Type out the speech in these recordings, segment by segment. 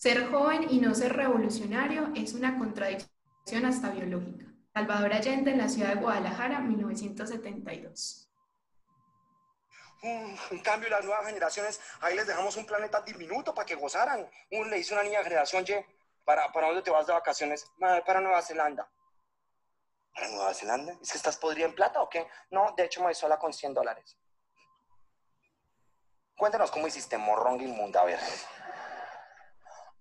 Ser joven y no ser revolucionario es una contradicción hasta biológica. Salvador Allende en la ciudad de Guadalajara, 1972. en cambio, las nuevas generaciones, ahí les dejamos un planeta diminuto para que gozaran. Un, le dice una niña generación Y, ¿para, ¿para dónde te vas de vacaciones? Para Nueva Zelanda. ¿Para Nueva Zelanda? ¿Es que estás podrida en plata o qué? No, de hecho me voy sola con 100 dólares. Cuéntanos cómo hiciste morrón inmunda, a ver.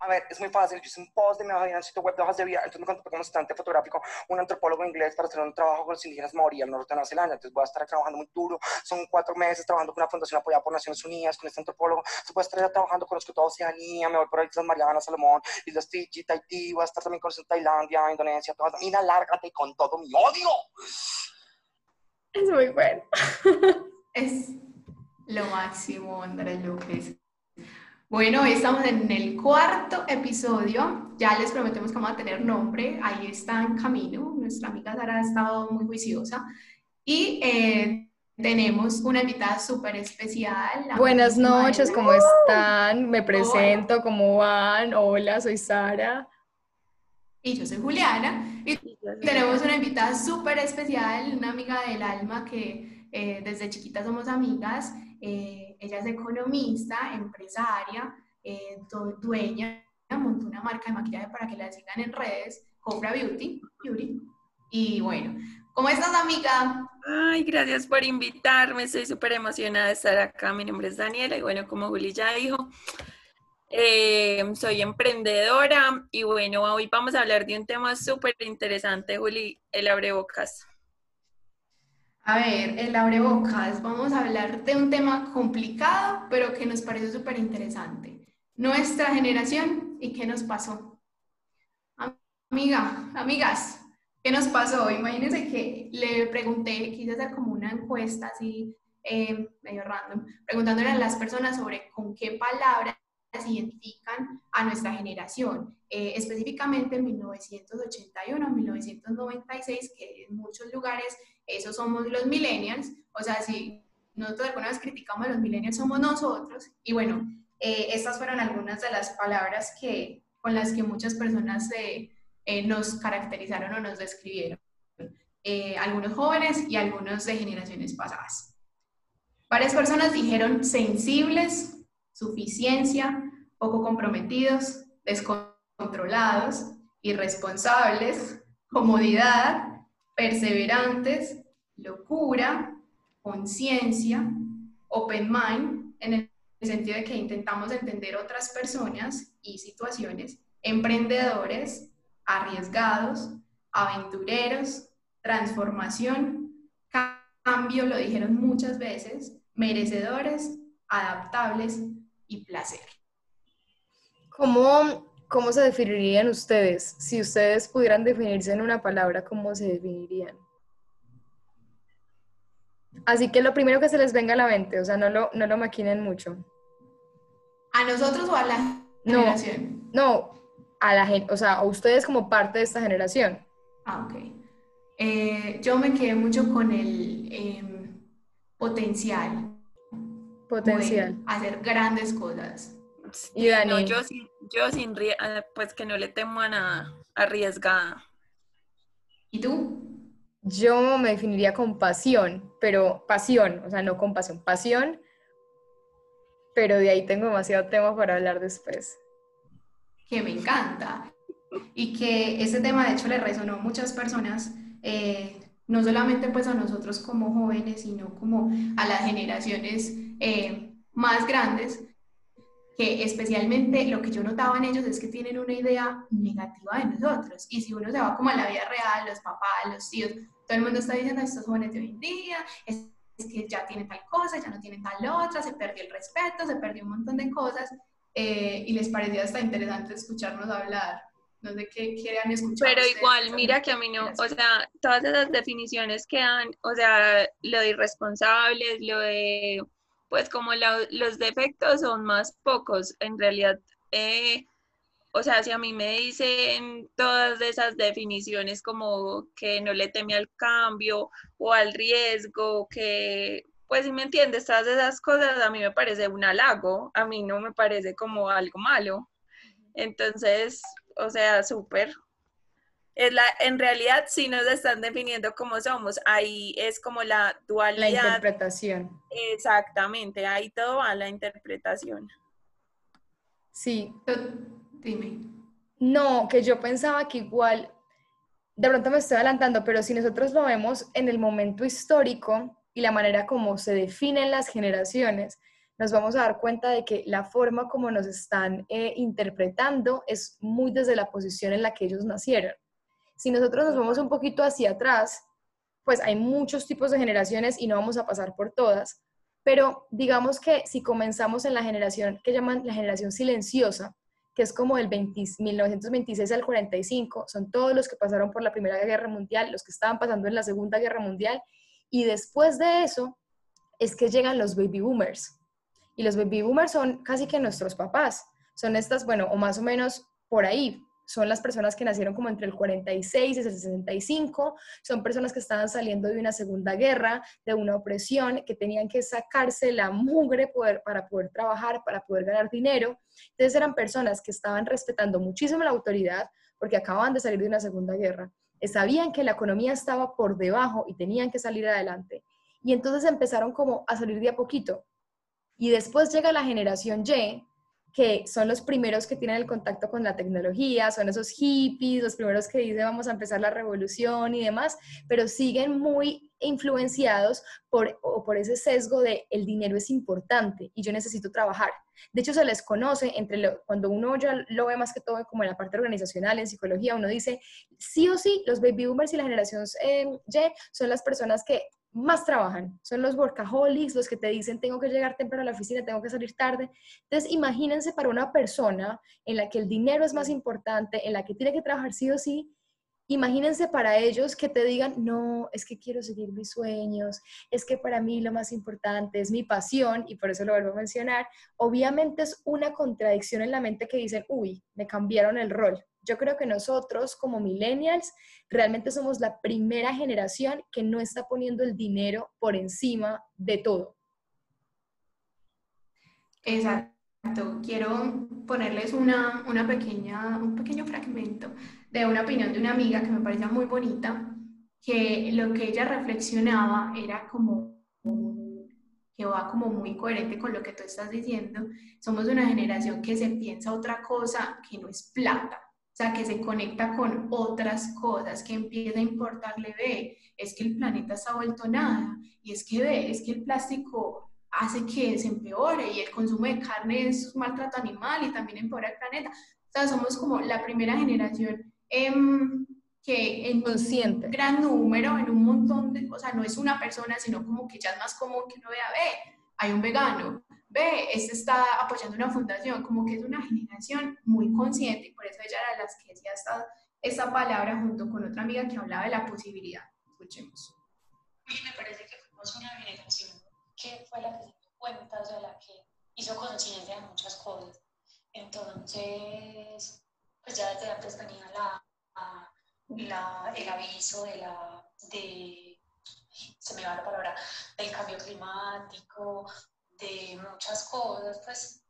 A ver, es muy fácil. Yo hice un post de mi hoja en sitio web de hojas de vida. Entonces me contraté como asistente fotográfico un antropólogo inglés para hacer un trabajo con los indígenas maorí al norte de Nueva Zelanda. Entonces voy a estar trabajando muy duro. Son cuatro meses trabajando con una fundación apoyada por Naciones Unidas, con este antropólogo. Entonces voy a estar trabajando con los que toda Oceanía. Me voy por Islas Marianas, Salomón, Islas Fiji, Tahití. Voy a estar también con Tailandia, Indonesia, todas. Mira, lárgate con todo mi odio. Es muy bueno. es lo máximo, Andrés López. Bueno, hoy estamos en el cuarto episodio. Ya les prometemos que vamos a tener nombre. Ahí está en camino. Nuestra amiga Sara ha estado muy juiciosa. Y eh, tenemos una invitada súper especial. Buenas noches, ¿cómo están? Me presento, ¿cómo van? Hola, soy Sara. Y yo soy Juliana. Y tenemos una invitada súper especial, una amiga del alma que eh, desde chiquita somos amigas. Eh, ella es economista, empresaria, eh, dueña, montó una marca de maquillaje para que la sigan en redes, Cobra Beauty, Beauty. Y bueno, ¿cómo estás, amiga? Ay, gracias por invitarme. Estoy súper emocionada de estar acá. Mi nombre es Daniela y bueno, como Juli ya dijo, eh, soy emprendedora y bueno, hoy vamos a hablar de un tema súper interesante, Juli, el abrebocas. A ver, el abrebocas, vamos a hablar de un tema complicado, pero que nos parece súper interesante. Nuestra generación y qué nos pasó. Amiga, amigas, ¿qué nos pasó? Imagínense que le pregunté, quise hacer como una encuesta así, eh, medio random, preguntándole a las personas sobre con qué palabras identifican a nuestra generación, eh, específicamente en 1981, 1996, que en muchos lugares esos somos los millennials, o sea, si nosotros alguna vez criticamos a los millennials, somos nosotros, y bueno, eh, estas fueron algunas de las palabras que, con las que muchas personas eh, nos caracterizaron o nos describieron, algunos jóvenes y algunos de generaciones pasadas. Varias personas dijeron sensibles, suficiencia, poco comprometidos, descontrolados, irresponsables, comodidad, perseverantes, locura, conciencia, open mind, en el sentido de que intentamos entender otras personas y situaciones, emprendedores, arriesgados, aventureros, transformación, cambio, lo dijeron muchas veces, merecedores, adaptables, y placer. ¿Cómo, ¿Cómo se definirían ustedes? Si ustedes pudieran definirse en una palabra, ¿cómo se definirían? Así que lo primero que se les venga a la mente, o sea, no lo, no lo maquinen mucho. ¿A nosotros o a la generación? No, a la gente, o sea, a ustedes como parte de esta generación. Ah, ok. Eh, yo me quedé mucho con el em, potencial potencial. hacer grandes cosas. Y Dani. yo sin, yo sin, eh, pues que no le temo a nada, arriesgada. ¿Y tú? Yo me definiría con pasión, pero pasión, o sea, no con pasión, pasión, pero de ahí tengo demasiado tema para hablar después. Que me encanta. Y que ese tema, de hecho, le resonó a muchas personas, eh, no solamente pues a nosotros como jóvenes, sino como a las generaciones eh, más grandes, que especialmente lo que yo notaba en ellos es que tienen una idea negativa de nosotros. Y si uno se va como a la vida real, los papás, los tíos, todo el mundo está diciendo, estos jóvenes de hoy en día, es, que ya tienen tal cosa, ya no tienen tal otra, se perdió el respeto, se perdió un montón de cosas, eh, y les parecía hasta interesante escucharnos hablar. No sé qué quieran escuchar. Pero igual, mira que a mí no, o sea, todas esas definiciones que dan, o sea, lo de irresponsables, lo de pues como los defectos son más pocos, en realidad, eh, o sea, si a mí me dicen todas esas definiciones como que no le teme al cambio o al riesgo, que, pues si me entiendes, todas esas cosas a mí me parece un halago, a mí no me parece como algo malo. Entonces, o sea, súper. Es la, en realidad sí nos están definiendo cómo somos. Ahí es como la dualidad. La interpretación. Exactamente, ahí todo va la interpretación. Sí. Dime. No, que yo pensaba que igual, de pronto me estoy adelantando, pero si nosotros lo vemos en el momento histórico y la manera como se definen las generaciones, nos vamos a dar cuenta de que la forma como nos están eh, interpretando es muy desde la posición en la que ellos nacieron. Si nosotros nos vamos un poquito hacia atrás, pues hay muchos tipos de generaciones y no vamos a pasar por todas, pero digamos que si comenzamos en la generación que llaman la generación silenciosa, que es como del 1926 al 45, son todos los que pasaron por la Primera Guerra Mundial, los que estaban pasando en la Segunda Guerra Mundial, y después de eso es que llegan los baby boomers, y los baby boomers son casi que nuestros papás. Son estas, bueno, o más o menos por ahí. Son las personas que nacieron como entre el 46 y el 65. Son personas que estaban saliendo de una segunda guerra, de una opresión, que tenían que sacarse la mugre para poder trabajar, para poder ganar dinero. Entonces eran personas que estaban respetando muchísimo la autoridad porque acababan de salir de una segunda guerra. Sabían que la economía estaba por debajo y tenían que salir adelante. Y entonces empezaron como a salir de a poquito y después llega la generación Y, que son los primeros que tienen el contacto con la tecnología, son esos hippies, los primeros que dicen vamos a empezar la revolución y demás, pero siguen muy influenciados por, por ese sesgo de el dinero es importante y yo necesito trabajar. De hecho, se les conoce entre cuando uno ya lo ve más que todo como en la parte organizacional, en psicología, uno dice, sí o sí, los baby boomers y la generación eh, Y son las personas que más trabajan. Son los workaholics, los que te dicen tengo que llegar temprano a la oficina, tengo que salir tarde. Entonces, imagínense para una persona en la que el dinero es más importante, en la que tiene que trabajar sí o sí, imagínense para ellos que te digan, no, es que quiero seguir mis sueños, es que para mí lo más importante es mi pasión, y por eso lo vuelvo a mencionar, obviamente es una contradicción en la mente que dicen, uy, me cambiaron el rol, yo creo que nosotros como millennials realmente somos la primera generación que no está poniendo el dinero por encima de todo. Exacto. Quiero ponerles una, una pequeña, un pequeño fragmento de una opinión de una amiga que me parecía muy bonita, que lo que ella reflexionaba era como que va como muy coherente con lo que tú estás diciendo. Somos una generación que se piensa otra cosa que no es plata sea, que se conecta con otras cosas, que empieza a importarle, ve, es que el planeta está vuelto nada, y es que ve, es que el plástico hace que se empeore y el consumo de carne es un maltrato animal y también empeora el planeta. O sea, somos como la primera generación em, que en Consciente. un gran número, en un montón de, o sea, no es una persona, sino como que ya es más común que uno vea, ve, hay un vegano, ve, este está apoyando una fundación, como que es una generación muy consciente y por eso ella era de las que decía esta, esta palabra junto con otra amiga que hablaba de la posibilidad. Escuchemos. Mí me parece que fuimos una generación que fue la que se dio cuenta, o sea, la que hizo conciencia de muchas cosas. Entonces, pues ya desde antes venía la, la, el aviso de la, de, se me va la palabra, del cambio climático, de muchas cosas, pues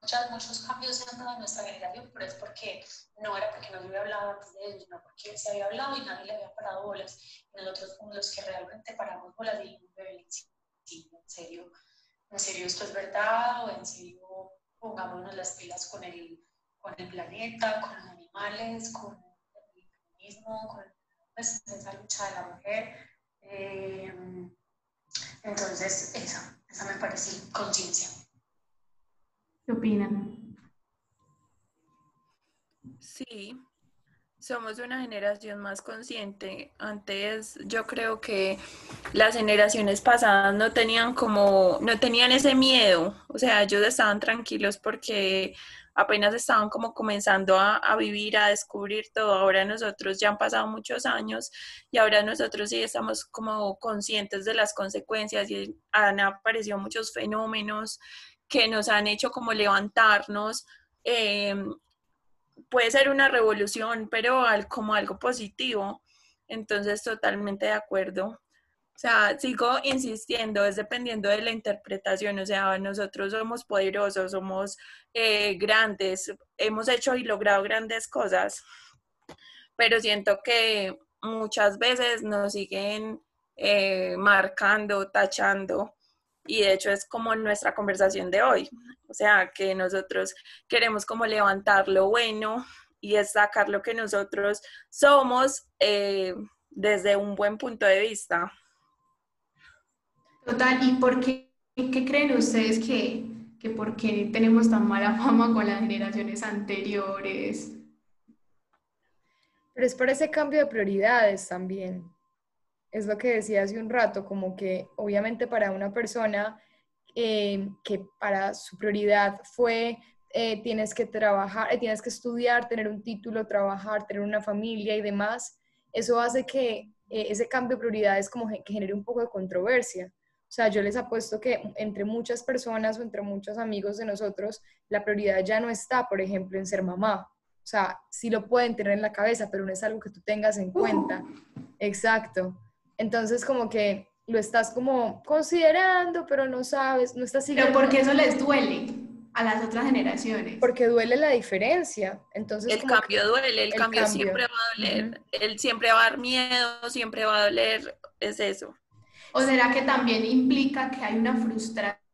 muchas, muchos cambios dado en nuestra generación, pero es porque no era porque no había hablado antes de ellos, sino porque se había hablado y nadie le había parado bolas. Y nosotros fuimos los que realmente paramos bolas y dijimos, en serio, en serio esto es verdad, o en serio pongámonos las pilas con el, con el planeta, con los animales, con el feminismo, con pues, esa lucha de la mujer. Eh, entonces, esa, esa me parece conciencia. ¿Qué opinan? Sí, somos una generación más consciente. Antes yo creo que las generaciones pasadas no tenían como, no tenían ese miedo. O sea, ellos estaban tranquilos porque apenas estaban como comenzando a, vivir, a descubrir todo. Ahora nosotros ya han pasado muchos años y ahora nosotros sí estamos como conscientes de las consecuencias y han aparecido muchos fenómenos que nos han hecho como levantarnos. Em, puede ser una revolución, pero como algo positivo. Entonces, totalmente de acuerdo. O sea, sigo insistiendo, es dependiendo de la interpretación, o sea, nosotros somos poderosos, somos eh, grandes, hemos hecho y logrado grandes cosas, pero siento que muchas veces nos siguen eh, marcando, tachando, y de hecho es como nuestra conversación de hoy, o sea, que nosotros queremos como levantar lo bueno y destacar lo que nosotros somos eh, desde un buen punto de vista. Total, ¿y por qué, qué creen ustedes que, que por qué tenemos tan mala fama con las generaciones anteriores? Pero es por ese cambio de prioridades también. Es lo que decía hace un rato, como que obviamente para una persona eh, que para su prioridad fue eh, tienes que trabajar, eh, tienes que estudiar, tener un título, trabajar, tener una familia y demás, eso hace que ese cambio de prioridades como que genere un poco de controversia. O sea, yo les apuesto que entre muchas personas o entre muchos amigos de nosotros, la prioridad ya no está, por ejemplo, en ser mamá, o sea, sí lo pueden tener en la cabeza, pero no es algo que tú tengas en cuenta. Exacto. Entonces, como que lo estás como considerando, pero no sabes, no estás siguiendo. Pero porque eso les duele a las otras generaciones. Porque duele la diferencia. Entonces, el cambio duele, el, cambio, siempre va a doler. Él siempre va a dar miedo, siempre va a doler. Es eso. ¿O será que también implica que hay una frustración?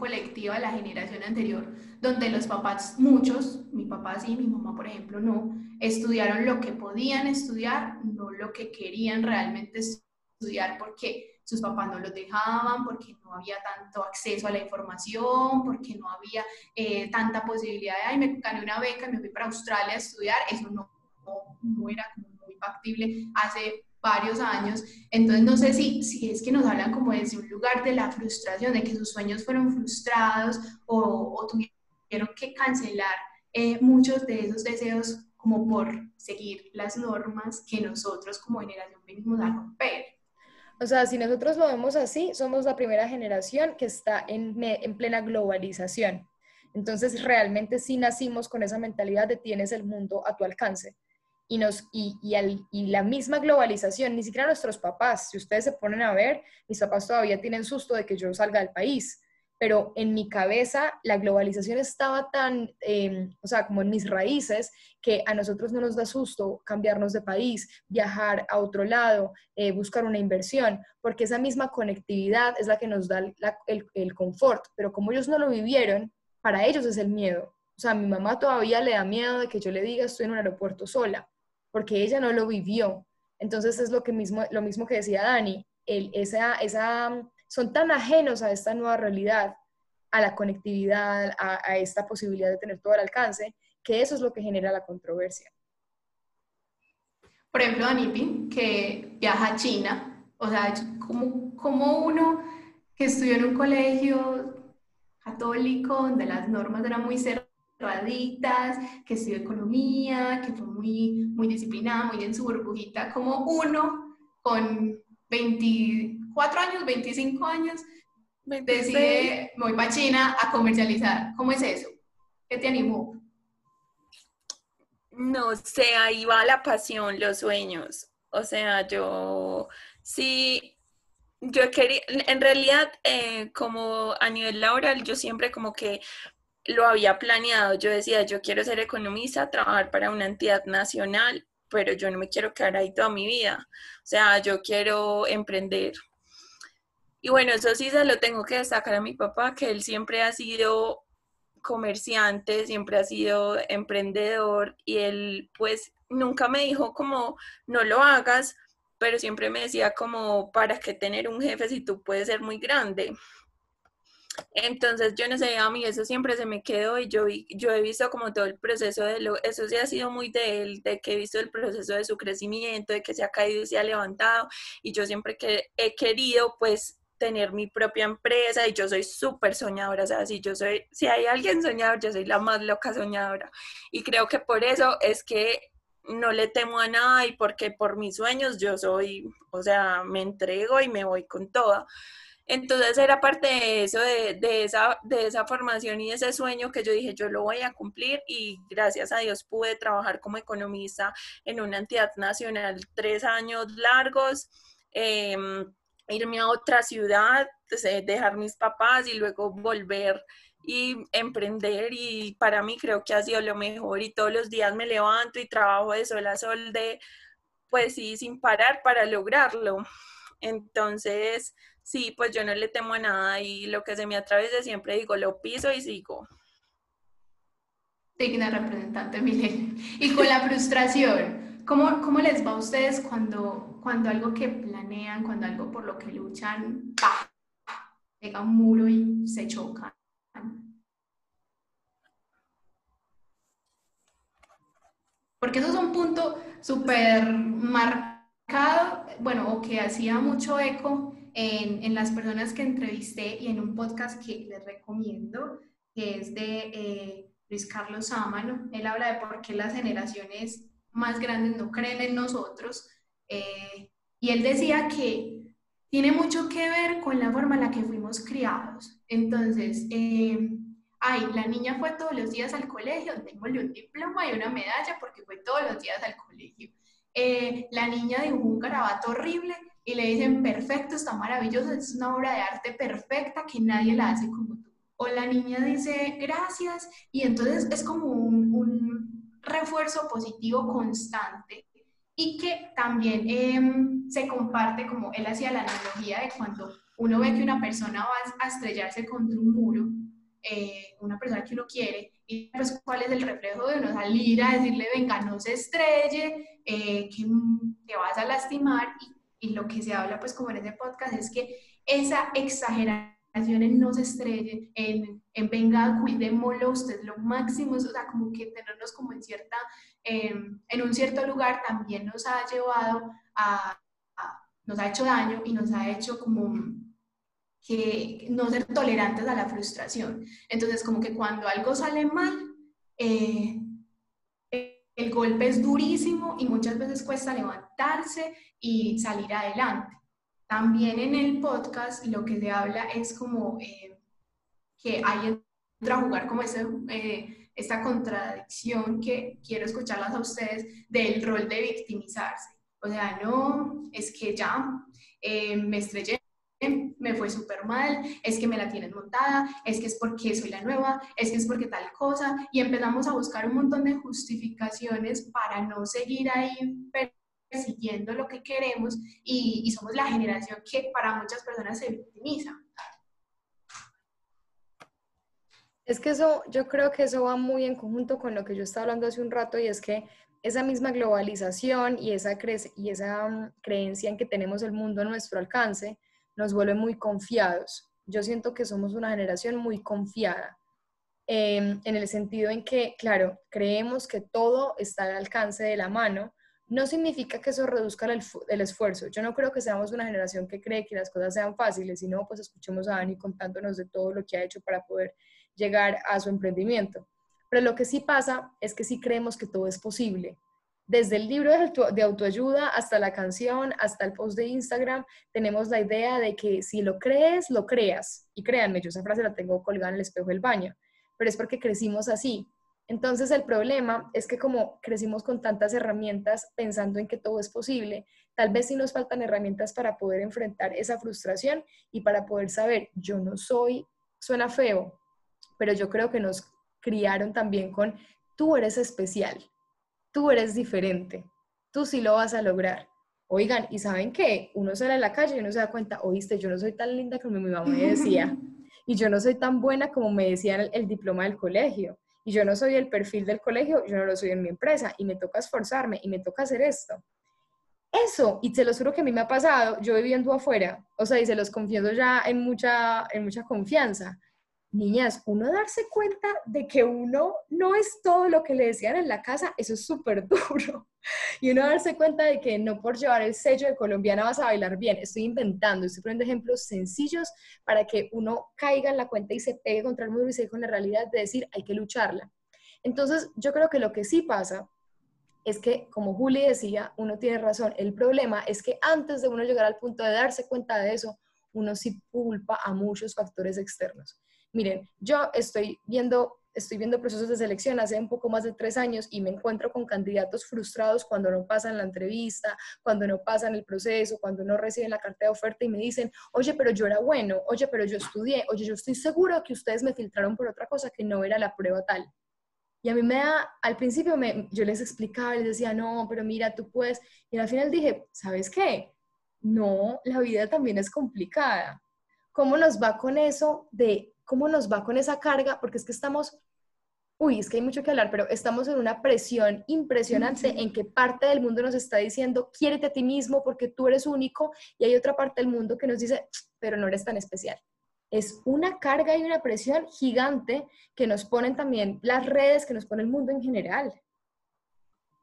colectiva de la generación anterior, donde los papás, muchos, mi papá sí, mi mamá por ejemplo no, estudiaron lo que podían estudiar, no lo que querían realmente estudiar porque sus papás no los dejaban, porque no había tanto acceso a la información, porque no había eh, tanta posibilidad de, ay, me gané una beca me fui para Australia a estudiar, eso no, no, no era muy factible hace varios años. Entonces, no sé si, si es que nos hablan como desde un lugar de la frustración, de que sus sueños fueron frustrados o, tuvieron que cancelar eh, muchos de esos deseos como por seguir las normas que nosotros como generación venimos a romper. O sea, si nosotros lo vemos así, somos la primera generación que está en, en plena globalización. Entonces, realmente sí nacimos con esa mentalidad de tienes el mundo a tu alcance y, nos, y, y, la misma globalización, ni siquiera nuestros papás, si ustedes se ponen a ver, mis papás todavía tienen susto de que yo salga del país, pero en mi cabeza la globalización estaba tan, em, o sea, como en mis raíces, que a nosotros no nos da susto cambiarnos de país, viajar a otro lado, eh, buscar una inversión, porque esa misma conectividad es la que nos da el, el confort, pero como ellos no lo vivieron, para ellos es el miedo. O sea, a mi mamá todavía le da miedo de que yo le diga estoy en un aeropuerto sola porque ella no lo vivió. Entonces es lo, que mismo, lo mismo que decía Dani, el, esa, esa, son tan ajenos a esta nueva realidad, a la conectividad, a, esta posibilidad de tener todo al alcance, que eso es lo que genera la controversia. Por ejemplo, Danipi, que viaja a China, o sea, como, como uno que estudió en un colegio católico donde las normas eran muy cerradas, que estudió economía, que fue muy, muy disciplinada, muy en su burbujita, como uno con 24 años, 25 años, decide, me voy para China a comercializar. ¿Cómo es eso? ¿Qué te animó? No sé, ahí va la pasión, los sueños. O sea, yo sí, yo quería, en realidad, eh, como a nivel laboral, yo siempre como que lo había planeado. Yo decía, yo quiero ser economista, trabajar para una entidad nacional, pero yo no me quiero quedar ahí toda mi vida. O sea, yo quiero emprender. Y bueno, eso sí se lo tengo que destacar a mi papá, que él siempre ha sido comerciante, siempre ha sido emprendedor y él pues nunca me dijo como no lo hagas, pero siempre me decía como para qué tener un jefe si tú puedes ser muy grande. Entonces, yo no sé, a mí eso siempre se me quedó y yo, yo he visto como todo el proceso de lo, eso sí ha sido muy de él, de que he visto el proceso de su crecimiento, de que se ha caído y se ha levantado y yo siempre que he querido pues tener mi propia empresa y yo soy súper soñadora, o sea, si yo soy, si hay alguien soñador, yo soy la más loca soñadora y creo que por eso es que no le temo a nada y porque por mis sueños yo soy, o sea, me entrego y me voy con toda. Entonces era parte de eso, de, esa, de esa formación y ese sueño que yo dije, yo lo voy a cumplir y gracias a Dios pude trabajar como economista en una entidad nacional tres años largos. Em, irme a otra ciudad, dejar mis papás y luego volver y emprender y para mí creo que ha sido lo mejor y todos los días me levanto y trabajo de sol a sol de pues sí, sin parar para lograrlo. Entonces, sí, pues yo no le temo a nada y lo que se me atraviesa siempre digo, lo piso y sigo. Digna representante, Milen. Y con la frustración, ¿cómo, ¿cómo les va a ustedes cuando, cuando algo que planean, cuando algo por lo que luchan, ¡pah! llega un muro y se chocan? Porque eso es un punto súper marcado, bueno, o que hacía mucho eco en, las personas que entrevisté y en un podcast que les recomiendo, que es de eh, Luis Carlos Sámano. Él habla de por qué las generaciones más grandes no creen en nosotros. Eh, y él decía que tiene mucho que ver con la forma en la que fuimos criados. Entonces, eh, ay, la niña fue todos los días al colegio, tengo un diploma y una medalla porque fue todos los días al colegio. La niña dibujó un garabato horrible y le dicen, perfecto, está maravilloso, es una obra de arte perfecta que nadie la hace como tú. O la niña dice, gracias, y entonces es como un, un refuerzo positivo constante y que también em, se comparte, como él hacía la analogía de cuando uno ve que una persona va a estrellarse contra un muro, eh, una persona que uno quiere, y pues cuál es el reflejo de uno salir a decirle, venga, no se estrelle, eh, que te vas a lastimar, y, y, lo que se habla pues como en ese podcast es que esa exageración en no se estrelle, en, en venga, cuidémoslo, usted lo máximo, o sea, como que tenernos como en cierta, em, en un cierto lugar también nos ha llevado a, a, nos ha hecho daño y nos ha hecho como que no ser tolerantes a la frustración. Entonces, como que cuando algo sale mal, eh, el golpe es durísimo y muchas veces cuesta levantarse y salir adelante. También en el podcast lo que se habla es como eh, que hay entra jugar como eh, esta contradicción que quiero escucharlas a ustedes del rol de victimizarse. O sea, no, es que ya me estrellé me fue súper mal, es que me la tienen montada, es que es porque soy la nueva, es que es porque tal cosa, y empezamos a buscar un montón de justificaciones para no seguir ahí persiguiendo lo que queremos y, y somos la generación que para muchas personas se victimiza. Es que eso, yo creo que eso va muy en conjunto con lo que yo estaba hablando hace un rato y es que esa misma globalización y esa, cre y esa um, creencia en que tenemos el mundo a nuestro alcance, nos vuelve muy confiados. Yo siento que somos una generación muy confiada, em, en el sentido en que, claro, creemos que todo está al alcance de la mano. No significa que eso reduzca el, el, esfuerzo. Yo no creo que seamos una generación que cree que las cosas sean fáciles, sino pues escuchemos a Dani contándonos de todo lo que ha hecho para poder llegar a su emprendimiento. Pero lo que sí pasa es que sí creemos que todo es posible desde el libro de autoayuda hasta la canción, hasta el post de Instagram, tenemos la idea de que si lo crees, lo creas. Y créanme, yo esa frase la tengo colgada en el espejo del baño, pero es porque crecimos así. Entonces el problema es que como crecimos con tantas herramientas pensando en que todo es posible, tal vez sí nos faltan herramientas para poder enfrentar esa frustración y para poder saber, yo no soy, suena feo, pero yo creo que nos criaron también con, tú eres especial, tú eres diferente, tú sí lo vas a lograr. Oigan, ¿y saben qué? Uno sale a la calle y uno se da cuenta, oíste, yo no soy tan linda como mi mamá me decía, y yo no soy tan buena como me decía el, el diploma del colegio, y yo no soy el perfil del colegio, yo no lo soy en mi empresa, y me toca esforzarme, y me toca hacer esto. Eso, y se los juro que a mí me ha pasado, yo viviendo afuera, o sea, y se los confieso ya en mucha, en mucha confianza, niñas, uno darse cuenta de que uno no es todo lo que le decían en la casa, eso es súper duro. Y uno darse cuenta de que no por llevar el sello de colombiana vas a bailar bien. Estoy inventando, estoy poniendo ejemplos sencillos para que uno caiga en la cuenta y se pegue contra el muro y se con la realidad de decir, hay que lucharla. Entonces, yo creo que lo que sí pasa es que, como Juli decía, uno tiene razón. El problema es que antes de uno llegar al punto de darse cuenta de eso, uno sí culpa a muchos factores externos. Miren, yo estoy viendo estoy viendo procesos de selección hace un poco más de tres años y me encuentro con candidatos frustrados cuando no pasan la entrevista, cuando no pasan el proceso, cuando no reciben la carta de oferta y me dicen, oye, pero yo era bueno, oye, pero yo estudié, oye, yo estoy seguro que ustedes me filtraron por otra cosa que no era la prueba tal. Y a mí me da, al principio me, yo les explicaba, les decía, no, pero mira, tú puedes. Y al final dije, ¿sabes qué? No, la vida también es complicada. ¿Cómo nos va con eso de, cómo nos va con esa carga? Porque es que estamos, uy, es que hay mucho que hablar, pero estamos en una presión impresionante en que parte del mundo nos está diciendo, quiérete a ti mismo porque tú eres único, y hay otra parte del mundo que nos dice, pero no eres tan especial es una carga y una presión gigante que nos ponen también las redes, que nos pone el mundo en general.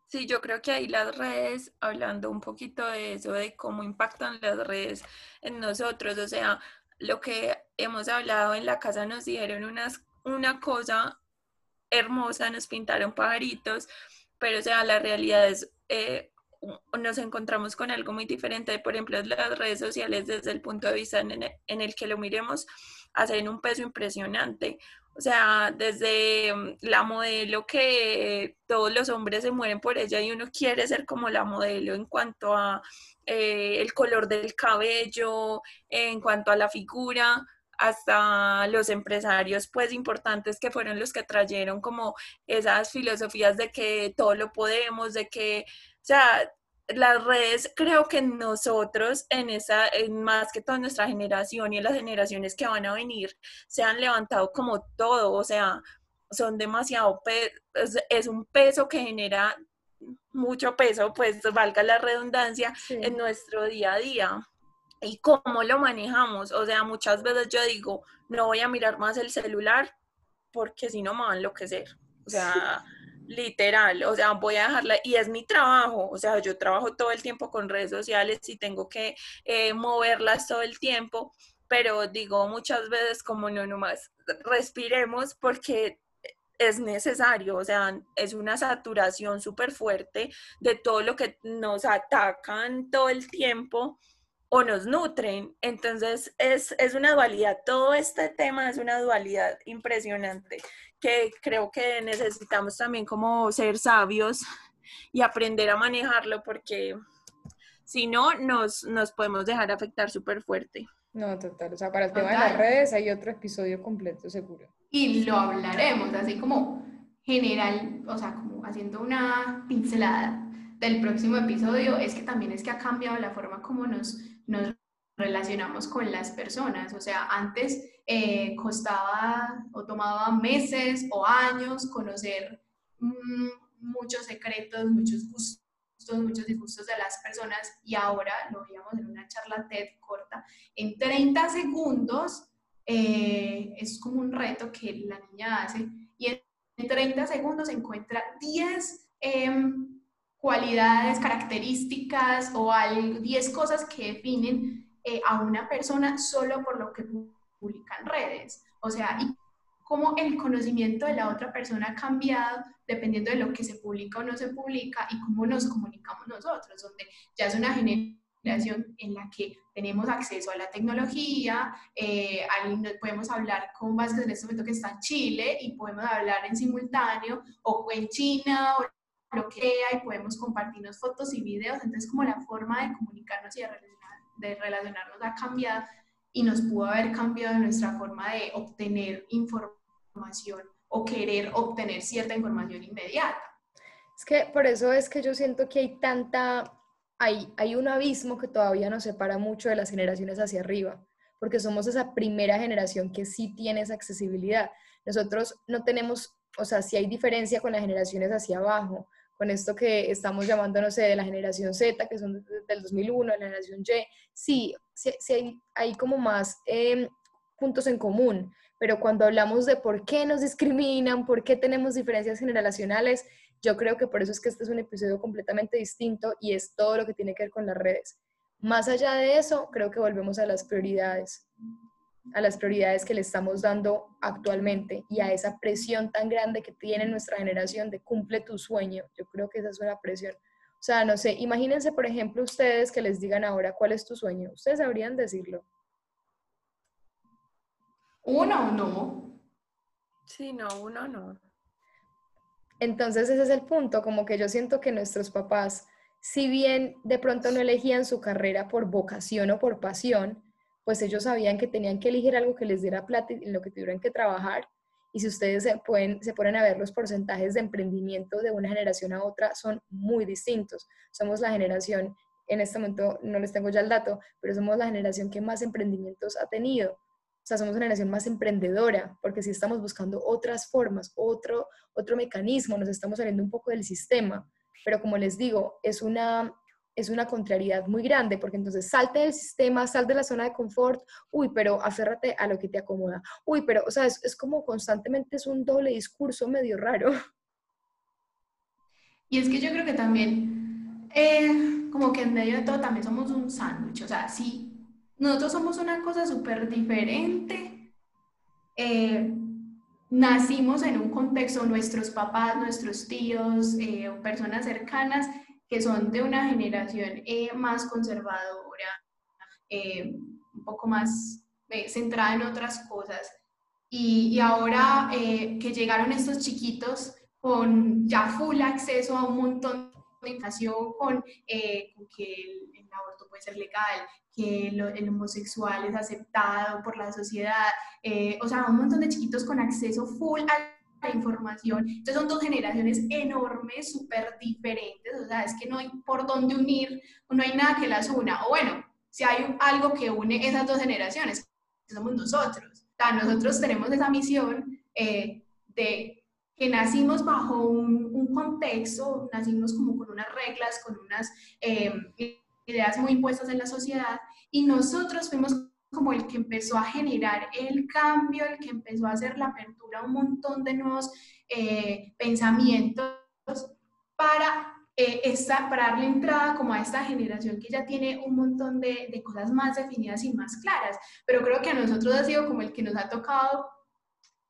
Sí, yo creo que ahí las redes, hablando un poquito de eso, de cómo impactan las redes en nosotros, o sea, lo que hemos hablado en la casa nos dijeron unas, una cosa hermosa, nos pintaron pajaritos, pero o sea, la realidad es eh, nos encontramos con algo muy diferente, por ejemplo, las redes sociales desde el punto de vista en, el que lo miremos, hacen un peso impresionante. O sea, desde mm, la modelo que todos los hombres se mueren por ella y uno quiere ser como la modelo en cuanto a eh, el color del cabello, en cuanto a la figura, hasta los empresarios pues importantes que fueron los que trajeron como esas filosofías de que todo lo podemos, de que o sea, las redes, creo que nosotros en esa, en más que toda nuestra generación y en las generaciones que van a venir, se han levantado como todo, o sea, son demasiado, es, un peso que genera mucho peso, pues valga la redundancia, en nuestro día a día. ¿Y cómo lo manejamos? O sea, muchas veces yo digo, no voy a mirar más el celular porque si no me va a enloquecer. O sea, literal, o sea, voy a dejarla, y es mi trabajo, o sea, yo trabajo todo el tiempo con redes sociales y tengo que eh, moverlas todo el tiempo, pero digo muchas veces como no, nomás respiremos porque es necesario, o sea, es una saturación súper fuerte de todo lo que nos atacan todo el tiempo o nos nutren. Entonces es, es una dualidad, todo este tema es una dualidad impresionante que creo que necesitamos también como ser sabios y aprender a manejarlo porque si no nos, nos podemos dejar afectar súper fuerte. No, total. O sea, para el tema de las redes hay otro episodio completo, seguro. Y lo hablaremos, así como general, o sea, como haciendo una pincelada del próximo episodio, es que también es que ha cambiado la forma como nos, nos relacionamos con las personas. O sea, antes eh, costaba o tomaba meses o años conocer mm, muchos secretos, muchos gustos, muchos disgustos de las personas y ahora lo veíamos en una charla TED corta. En 30 segundos eh, es como un reto que la niña hace y en 30 segundos encuentra 10 em, cualidades, características o 10 cosas que definen eh, a una persona solo por lo que publican redes. O sea, y cómo el conocimiento de la otra persona ha cambiado dependiendo de lo que se publica o no se publica y cómo nos comunicamos nosotros, donde ya es una generación en la que tenemos acceso a la tecnología, eh, podemos hablar con Vázquez en este momento que está en Chile y podemos hablar en simultáneo o en China o lo que sea y podemos compartirnos fotos y videos, entonces como la forma de comunicarnos y de de relacionarnos ha cambiado y nos pudo haber cambiado nuestra forma de obtener información o querer obtener cierta información inmediata. Es que por eso es que yo siento que hay tanta, hay, hay un abismo que todavía nos separa mucho de las generaciones hacia arriba, porque somos esa primera generación que sí tiene esa accesibilidad. Nosotros no tenemos, o sea, sí hay diferencia con las generaciones hacia abajo, con esto que estamos llamando, no sé, de la generación Z, que son del 2001, la generación Y, sí, sí, hay, hay, como más em, puntos en común, pero cuando hablamos de por qué nos discriminan, por qué tenemos diferencias generacionales, yo creo que por eso es que este es un episodio completamente distinto y es todo lo que tiene que ver con las redes. Más allá de eso, creo que volvemos a las prioridades a las prioridades que le estamos dando actualmente y a esa presión tan grande que tiene nuestra generación de cumple tu sueño. Yo creo que esa es una presión. O sea, no sé, imagínense, por ejemplo, ustedes que les digan ahora cuál es tu sueño. Ustedes sabrían decirlo. Uno o no. Sí, no, uno no. Entonces ese es el punto, como que yo siento que nuestros papás, si bien de pronto no elegían su carrera por vocación o por pasión, pues ellos sabían que tenían que elegir algo que les diera plata en lo que tuvieran que trabajar. Y si ustedes se, pueden, se ponen a ver los porcentajes de emprendimiento de una generación a otra, son muy distintos. Somos la generación, en este momento no les tengo ya el dato, pero somos la generación que más emprendimientos ha tenido. O sea, somos una generación más emprendedora, porque si estamos buscando otras formas, otro, otro mecanismo, nos estamos saliendo un poco del sistema. Pero como les digo, es una, es una contrariedad muy grande, porque entonces salte del sistema, sal de la zona de confort, uy, pero aférrate a lo que te acomoda, uy, pero, o sea, es, es como constantemente es un doble discurso medio raro. Y es que yo creo que también, eh, como que en medio de todo también somos un sándwich, o sea, sí, nosotros somos una cosa súper diferente. Eh, nacimos en un contexto, nuestros papás, nuestros tíos, eh, personas cercanas que son de una generación eh, más conservadora, un poco más centrada en otras cosas. Y, y ahora que llegaron estos chiquitos con ya full acceso a un montón de información, con, con que el, el aborto puede ser legal, que el homosexual es aceptado por la sociedad, eh, o sea, un montón de chiquitos con acceso full a la información. Entonces son dos generaciones enormes, súper diferentes, o sea, es que no hay por dónde unir, no hay nada que las una. O bueno, si hay algo que une esas dos generaciones, somos nosotros. O sea, nosotros tenemos esa misión eh, de que nacimos bajo un, contexto, nacimos como con unas reglas, con unas... Eh, ideas muy impuestas en la sociedad y nosotros fuimos como el que empezó a generar el cambio, el que empezó a hacer la apertura a un montón de nuevos eh, pensamientos para, eh, esta, para darle entrada como a esta generación que ya tiene un montón de, de cosas más definidas y más claras. Pero creo que a nosotros ha sido como el que nos ha tocado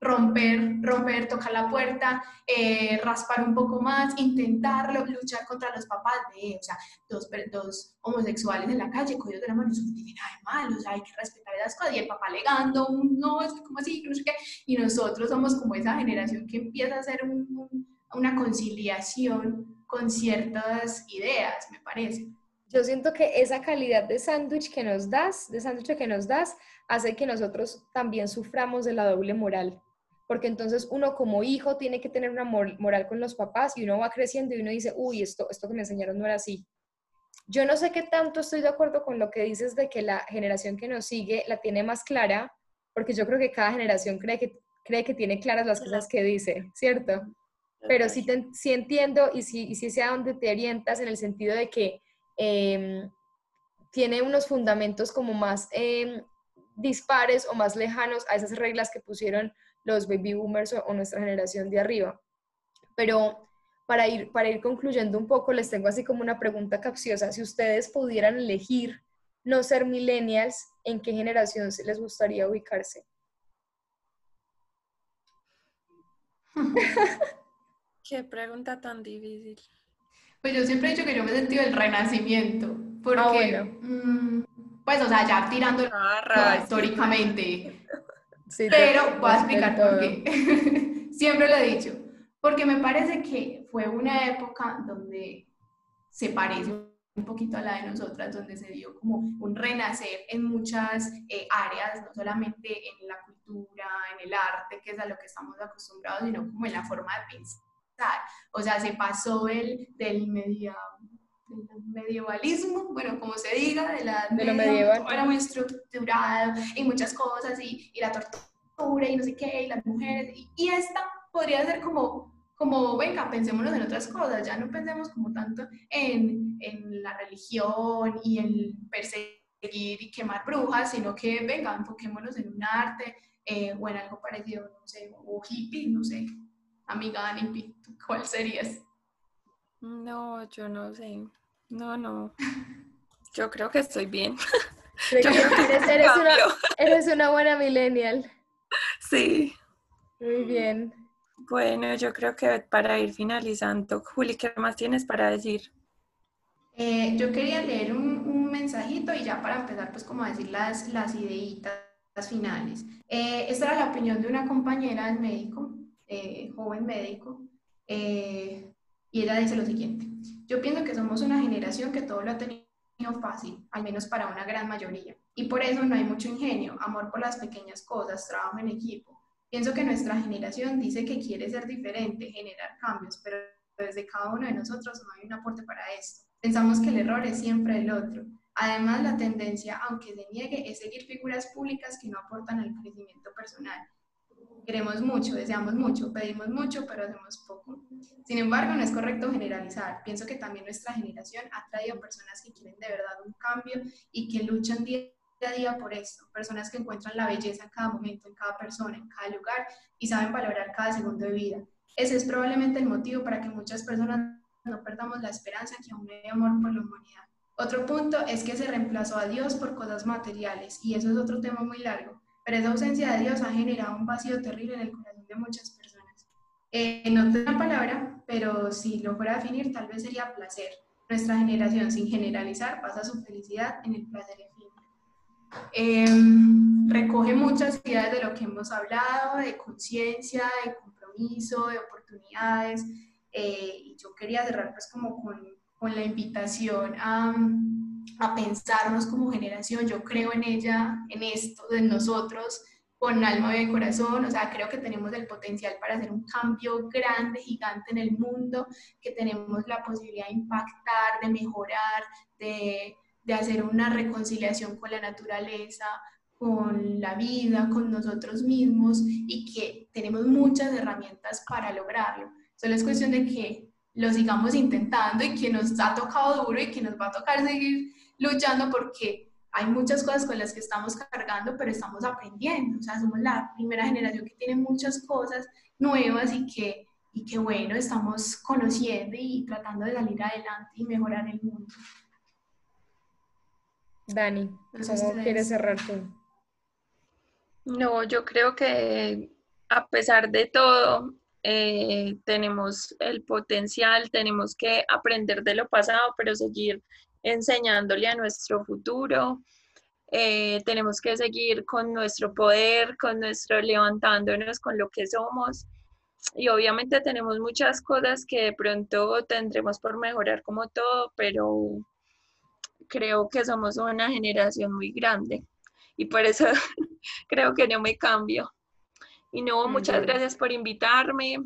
romper, romper, tocar la puerta, eh, raspar un poco más, intentarlo, luchar contra los papás de, o sea, dos, dos homosexuales en la calle, cogidos de la mano, eso no tiene nada de malo, o sea, hay que respetar esas cosas, y el papá legando, no, es que como así, no sé qué, y nosotros somos como esa generación que empieza a hacer una conciliación con ciertas ideas, me parece. Yo siento que esa calidad de sándwich que nos das, de sándwich que nos das, hace que nosotros también suframos de la doble moral porque entonces uno como hijo tiene que tener una moral con los papás y uno va creciendo y uno dice, uy, esto, esto que me enseñaron no era así. Yo no sé qué tanto estoy de acuerdo con lo que dices de que la generación que nos sigue la tiene más clara, porque yo creo que cada generación cree que, cree que tiene claras las cosas que dice, ¿cierto? Pero sí, sí entiendo y sí, y sí sé a dónde te orientas en el sentido de que em, tiene unos fundamentos como más em, dispares o más lejanos a esas reglas que pusieron los baby boomers o, nuestra generación de arriba. Pero para ir, para ir concluyendo un poco, les tengo así como una pregunta capciosa. Si ustedes pudieran elegir no ser millennials, ¿en qué generación les gustaría ubicarse? Qué pregunta tan difícil. Pues yo siempre he dicho que yo me he sentido el renacimiento, porque, ah, pues, o sea, ya tirando ah, históricamente, pero voy a explicar por qué. Siempre lo he dicho. Porque me parece que fue una época donde se parece un poquito a la de nosotras, donde se dio como un renacer en muchas eh, áreas, no solamente en la cultura, en el arte, que es a lo que estamos acostumbrados, sino como en la forma de pensar. O sea, se pasó el, del medio medievalismo, bueno, como se diga, de la de lo medieval. Era muy estructurado y muchas cosas y, y la tortura y no sé qué, y las mujeres. Y, esta podría ser como, como, venga, pensémonos en otras cosas, ya no pensemos como tanto en, en la religión y en perseguir y quemar brujas, sino que, venga, enfoquémonos en un arte eh, o en algo parecido, no sé, o hippie, no sé. Amiga hippie, ¿cuál serías? No, yo no sé. No, no. Yo creo que estoy bien. eres, una, eres una buena millennial. Sí. Muy bien. Bueno, yo creo que para ir finalizando, Juli, ¿qué más tienes para decir? Eh, yo quería leer un, un, mensajito y ya para empezar, pues como a decir las, las ideitas finales. Eh, esta era la opinión de una compañera del médico, eh, joven médico, eh, y ella dice lo siguiente, yo pienso que somos una generación que todo lo ha tenido fácil, al menos para una gran mayoría, y por eso no hay mucho ingenio, amor por las pequeñas cosas, trabajo en equipo. Pienso que nuestra generación dice que quiere ser diferente, generar cambios, pero desde cada uno de nosotros no hay un aporte para esto. Pensamos que el error es siempre el otro. Además, la tendencia, aunque se niegue, es seguir figuras públicas que no aportan al crecimiento personal. Queremos mucho, deseamos mucho, pedimos mucho, pero hacemos poco. Sin embargo, no es correcto generalizar. Pienso que también nuestra generación ha traído personas que quieren de verdad un cambio y que luchan día a día por esto. Personas que encuentran la belleza en cada momento, en cada persona, en cada lugar y saben valorar cada segundo de vida. Ese es probablemente el motivo para que muchas personas no perdamos la esperanza que aún hay amor por la humanidad. Otro punto es que se reemplazó a Dios por cosas materiales y eso es otro tema muy largo, pero esa ausencia de Dios ha generado un vacío terrible en el corazón de muchas personas. Eh, no tengo una palabra, pero si lo fuera a definir tal vez sería placer. Nuestra generación, sin generalizar, pasa su felicidad en el placer efímero. Eh, recoge muchas ideas de lo que hemos hablado, de conciencia, de compromiso, de oportunidades, eh, y yo quería cerrar pues como con, con la invitación a, a, pensarnos como generación, yo creo en ella, en esto, en nosotros, con alma y corazón, o sea, creo que tenemos el potencial para hacer un cambio grande, gigante en el mundo, que tenemos la posibilidad de impactar, de mejorar, de, de hacer una reconciliación con la naturaleza, con la vida, con nosotros mismos y que tenemos muchas herramientas para lograrlo. Solo es cuestión de que lo sigamos intentando y que nos ha tocado duro y que nos va a tocar seguir luchando porque hay muchas cosas con las que estamos cargando, pero estamos aprendiendo. O sea, somos la primera generación que tiene muchas cosas nuevas y que, y que bueno, estamos conociendo y tratando de salir adelante y mejorar el mundo. Dani, ¿cómo quieres cerrar tú? No, yo creo que a pesar de todo, eh, tenemos el potencial, tenemos que aprender de lo pasado, pero seguir enseñándole a nuestro futuro. Eh, tenemos que seguir con nuestro poder, con nuestro levantándonos con lo que somos. Y obviamente tenemos muchas cosas que de pronto tendremos por mejorar como todo, pero creo que somos una generación muy grande y por eso creo que no me cambio. Y no, muchas gracias por invitarme,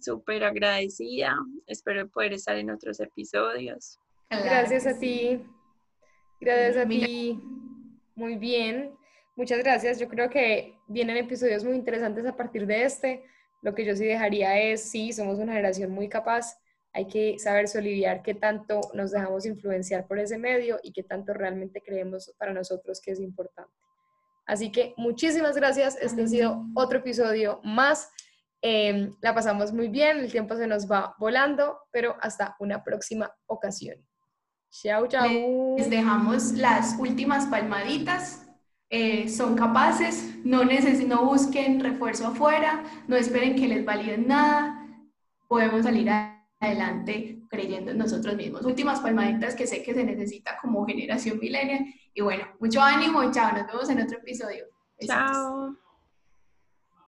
súper agradecida, espero poder estar en otros episodios. Gracias a ti, gracias a ti, muy bien, muchas gracias. Yo creo que vienen episodios muy interesantes a partir de este. Lo que yo sí dejaría es, sí, somos una generación muy capaz, hay que saber solidiar qué tanto nos dejamos influenciar por ese medio y qué tanto realmente creemos para nosotros que es importante. Así que muchísimas gracias. Este ha sido otro episodio más. Em, la pasamos muy bien, el tiempo se nos va volando, pero hasta una próxima ocasión. Chao, chao. Les dejamos las últimas palmaditas. Eh, son capaces, no, no busquen refuerzo afuera, no esperen que les validen nada. Podemos salir adelante creyendo en nosotros mismos. Últimas palmaditas que sé que se necesita como generación milenial y bueno, mucho ánimo y chao, nos vemos en otro episodio. Chao.